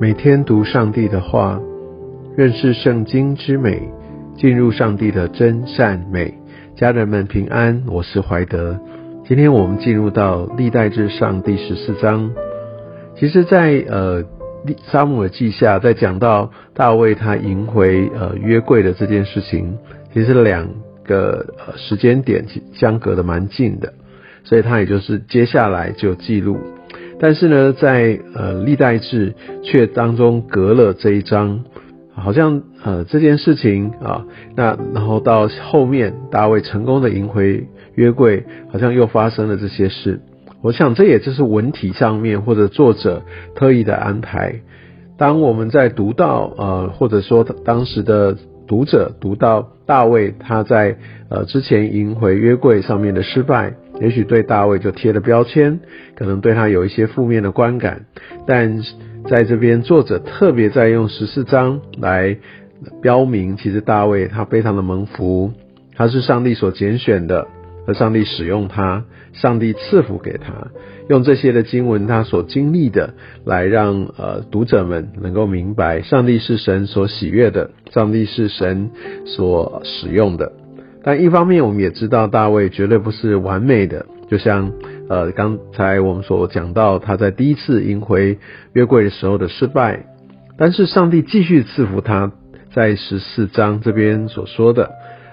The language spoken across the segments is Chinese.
每天读上帝的话，认识圣经之美，进入上帝的真善美。家人们平安，我是怀德。今天我们进入到历代至上第十四章。其实，在呃沙姆尔记下，在讲到大卫他迎回呃约柜的这件事情，其实两个呃时间点相隔的蛮近的，所以他也就是接下来就记录。但是呢，在呃历代志却当中隔了这一章，好像呃这件事情啊，那然后到后面大卫成功的赢回约柜，好像又发生了这些事。我想这也就是文体上面或者作者特意的安排。当我们在读到呃或者说当时的读者读到大卫他在呃之前赢回约柜上面的失败。也许对大卫就贴了标签，可能对他有一些负面的观感，但在这边作者特别在用十四章来标明，其实大卫他非常的蒙福，他是上帝所拣选的，而上帝使用他，上帝赐福给他，用这些的经文他所经历的，来让呃读者们能够明白，上帝是神所喜悦的，上帝是神所使用的。但一方面，我们也知道大卫绝对不是完美的，就像呃刚才我们所讲到他在第一次赢回约柜的时候的失败，但是上帝继续赐福他，在十四章这边所说的，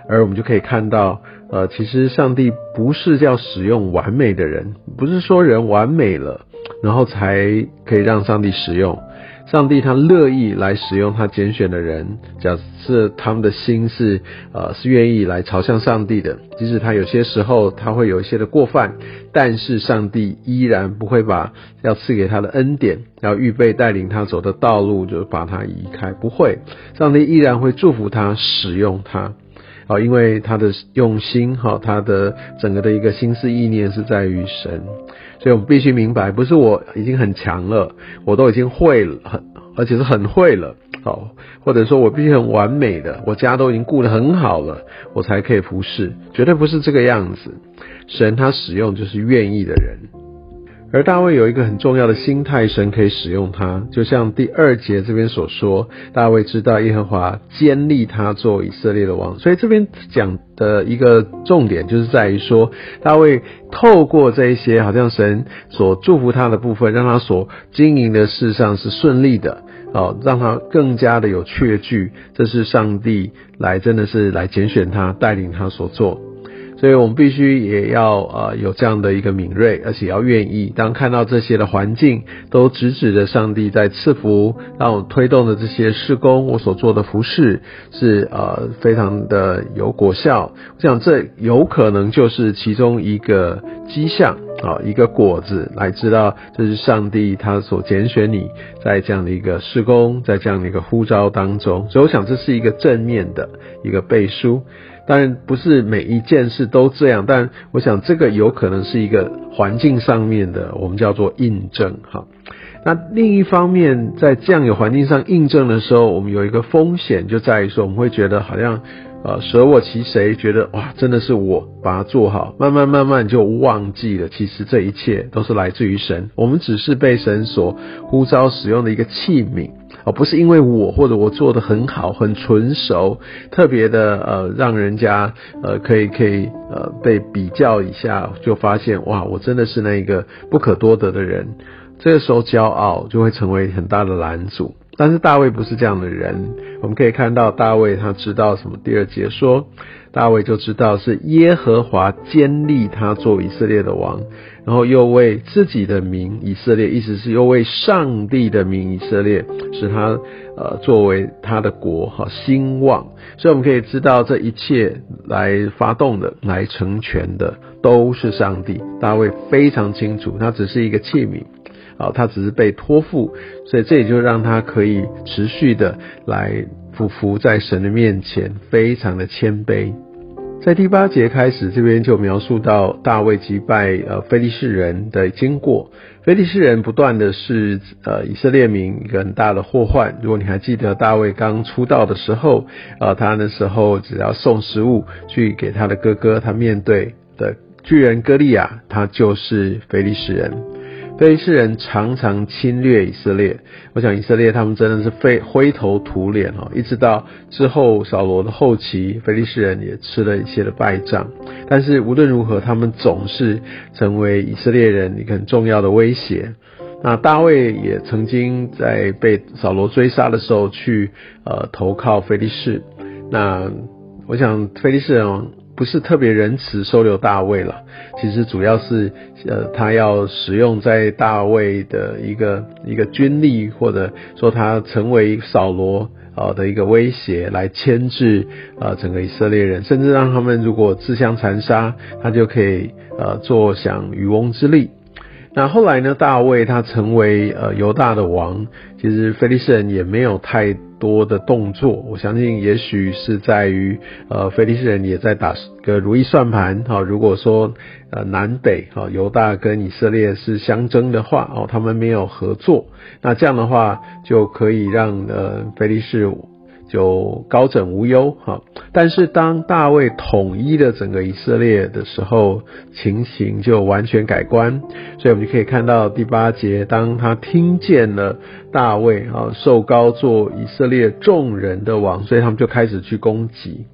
而我们就可以看到，呃，其实上帝不是要使用完美的人，不是说人完美了，然后才可以让上帝使用。上帝他乐意来使用他拣选的人，假设他们的心是呃是愿意来朝向上帝的，即使他有些时候他会有一些的过犯，但是上帝依然不会把要赐给他的恩典，要预备带领他走的道路就把他移开，不会，上帝依然会祝福他使用他，啊，因为他的用心哈，他的整个的一个心思意念是在于神。所以我们必须明白，不是我已经很强了，我都已经会了，很而且是很会了，好，或者说我必须很完美的，我家都已经顾得很好了，我才可以服侍，绝对不是这个样子。神他使用就是愿意的人。而大卫有一个很重要的心态，神可以使用他，就像第二节这边所说，大卫知道耶和华坚立他做以色列的王，所以这边讲的一个重点就是在于说，大卫透过这一些好像神所祝福他的部分，让他所经营的事上是顺利的，哦，让他更加的有确据，这是上帝来真的是来拣选他，带领他所做。所以我们必须也要呃有这样的一个敏锐，而且要愿意。当看到这些的环境都直指着上帝在赐福，让我推动的这些事工，我所做的服饰是呃非常的有果效。我想这有可能就是其中一个迹象啊，一个果子，来知道这是上帝他所拣选你在这样的一个施工，在这样的一个呼召当中。所以我想这是一个正面的一个背书。当然不是每一件事都这样，但我想这个有可能是一个环境上面的，我们叫做印证哈。那另一方面，在这样有环境上印证的时候，我们有一个风险就在于说，我们会觉得好像呃舍我其谁，觉得哇真的是我把它做好，慢慢慢慢就忘记了，其实这一切都是来自于神，我们只是被神所呼召使用的一个器皿。哦，不是因为我或者我做的很好、很纯熟，特别的呃，让人家呃可以可以呃被比较一下，就发现哇，我真的是那一个不可多得的人。这个时候骄傲就会成为很大的拦阻。但是大卫不是这样的人，我们可以看到大卫他知道什么？第二节说，大卫就知道是耶和华坚立他做以色列的王。然后又为自己的名以色列，意思是又为上帝的名以色列，使他呃作为他的国哈兴旺。所以我们可以知道，这一切来发动的、来成全的，都是上帝。大卫非常清楚，他只是一个器皿，啊，他只是被托付，所以这也就让他可以持续的来匍匐在神的面前，非常的谦卑。在第八节开始，这边就描述到大卫击败呃非利士人的经过。非利士人不断的是呃以色列民一个很大的祸患。如果你还记得大卫刚出道的时候，呃他那时候只要送食物去给他的哥哥，他面对的巨人歌利亚，他就是非利士人。非利士人常常侵略以色列。我想以色列他们真的是非灰头土脸哦，一直到之后扫罗的后期，非利士人也吃了一些的败仗。但是无论如何，他们总是成为以色列人一个很重要的威胁。那大卫也曾经在被扫罗追杀的时候，去呃投靠菲利士。那我想菲利士人不是特别仁慈收留大卫了，其实主要是呃他要使用在大卫的一个一个军力，或者说他成为扫罗呃的一个威胁，来牵制呃整个以色列人，甚至让他们如果自相残杀，他就可以呃坐享渔翁之利。那后来呢？大卫他成为呃犹大的王，其实菲利士人也没有太多的动作。我相信，也许是在于呃菲利士人也在打个如意算盘哈。如果说呃南北哈犹大跟以色列是相争的话哦，他们没有合作，那这样的话就可以让呃菲利士。就高枕无忧哈，但是当大卫统一了整个以色列的时候，情形就完全改观。所以，我们就可以看到第八节，当他听见了大卫啊受高做以色列众人的王，所以他们就开始去攻击。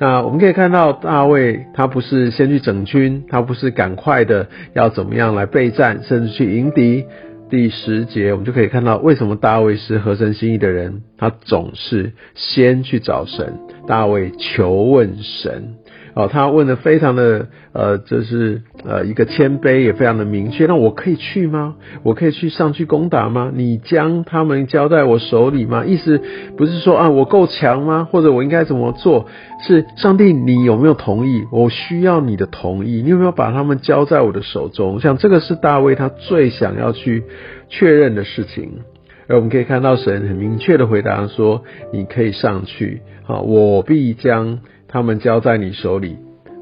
那我们可以看到大卫，他不是先去整军，他不是赶快的要怎么样来备战，甚至去迎敌。第十节，我们就可以看到为什么大卫是合神心意的人，他总是先去找神。大卫求问神。哦，他问的非常的呃，就是呃一个谦卑，也非常的明确。那我可以去吗？我可以去上去攻打吗？你将他们交在我手里吗？意思不是说啊，我够强吗？或者我应该怎么做？是上帝，你有没有同意？我需要你的同意。你有没有把他们交在我的手中？像这个是大卫他最想要去确认的事情。而我们可以看到神很明确的回答说：你可以上去，好，我必将。他们交在你手里，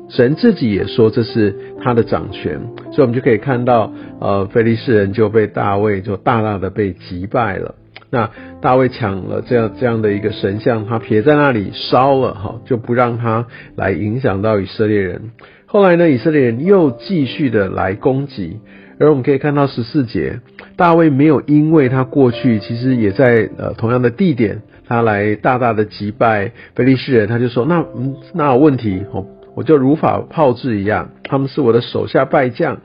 神自己也说这是他的掌权，所以我们就可以看到，呃，菲利士人就被大卫就大大的被击败了。那大卫抢了这样这样的一个神像，他撇在那里烧了，哈，就不让他来影响到以色列人。后来呢，以色列人又继续的来攻击，而我们可以看到十四节，大卫没有因为他过去其实也在呃同样的地点。他来大大的击败菲利士人，他就说：“那嗯，那有问题？哦，我就如法炮制一样，他们是我的手下败将。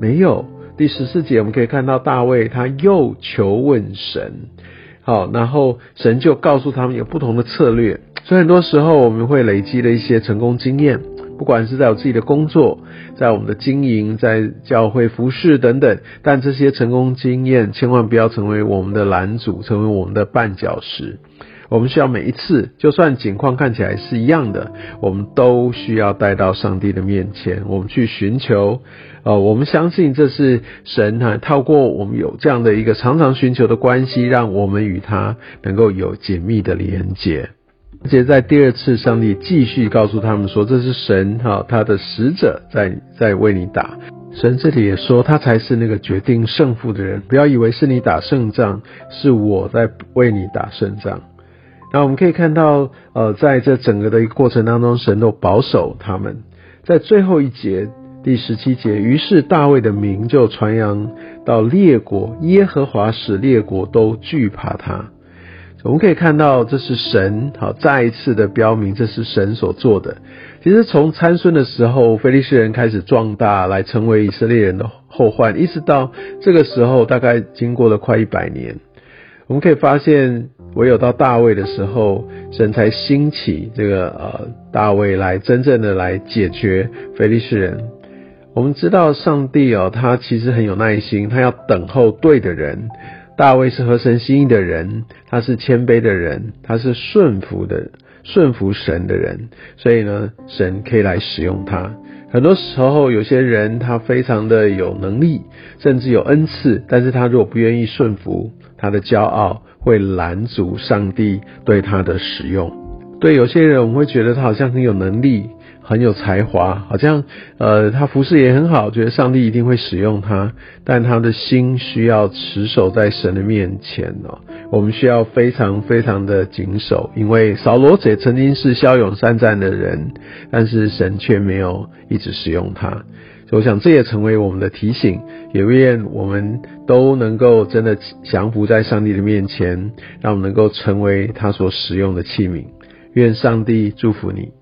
没有第十四节，我们可以看到大卫他又求问神，好，然后神就告诉他们有不同的策略。所以很多时候我们会累积了一些成功经验，不管是在我自己的工作，在我们的经营，在教会服饰等等，但这些成功经验千万不要成为我们的拦阻，成为我们的绊脚石。”我们需要每一次，就算景况看起来是一样的，我们都需要带到上帝的面前，我们去寻求。呃，我们相信这是神哈，透过我们有这样的一个常常寻求的关系，让我们与他能够有紧密的连接。而且在第二次，上帝继续告诉他们说，这是神哈，他的使者在在为你打。神这里也说，他才是那个决定胜负的人。不要以为是你打胜仗，是我在为你打胜仗。那我们可以看到，呃，在这整个的一个过程当中，神都保守他们。在最后一节第十七节，于是大卫的名就传扬到列国，耶和华使列国都惧怕他。我们可以看到，这是神好再一次的标明，这是神所做的。其实从参孙的时候，菲利士人开始壮大，来成为以色列人的后患，一直到这个时候，大概经过了快一百年。我们可以发现。唯有到大卫的时候，神才兴起这个呃大卫来真正的来解决非利士人。我们知道上帝哦，他其实很有耐心，他要等候对的人。大卫是合神心意的人，他是谦卑的人，他是顺服的顺服神的人，所以呢，神可以来使用他。很多时候，有些人他非常的有能力，甚至有恩赐，但是他如果不愿意顺服，他的骄傲。会拦阻上帝对他的使用。对有些人，我们会觉得他好像很有能力、很有才华，好像呃他服饰也很好，觉得上帝一定会使用他。但他的心需要持守在神的面前哦。我们需要非常非常的谨守，因为扫罗也曾经是骁勇善战的人，但是神却没有一直使用他。所以我想这也成为我们的提醒，也愿我们都能够真的降服在上帝的面前，让我们能够成为他所使用的器皿。愿上帝祝福你。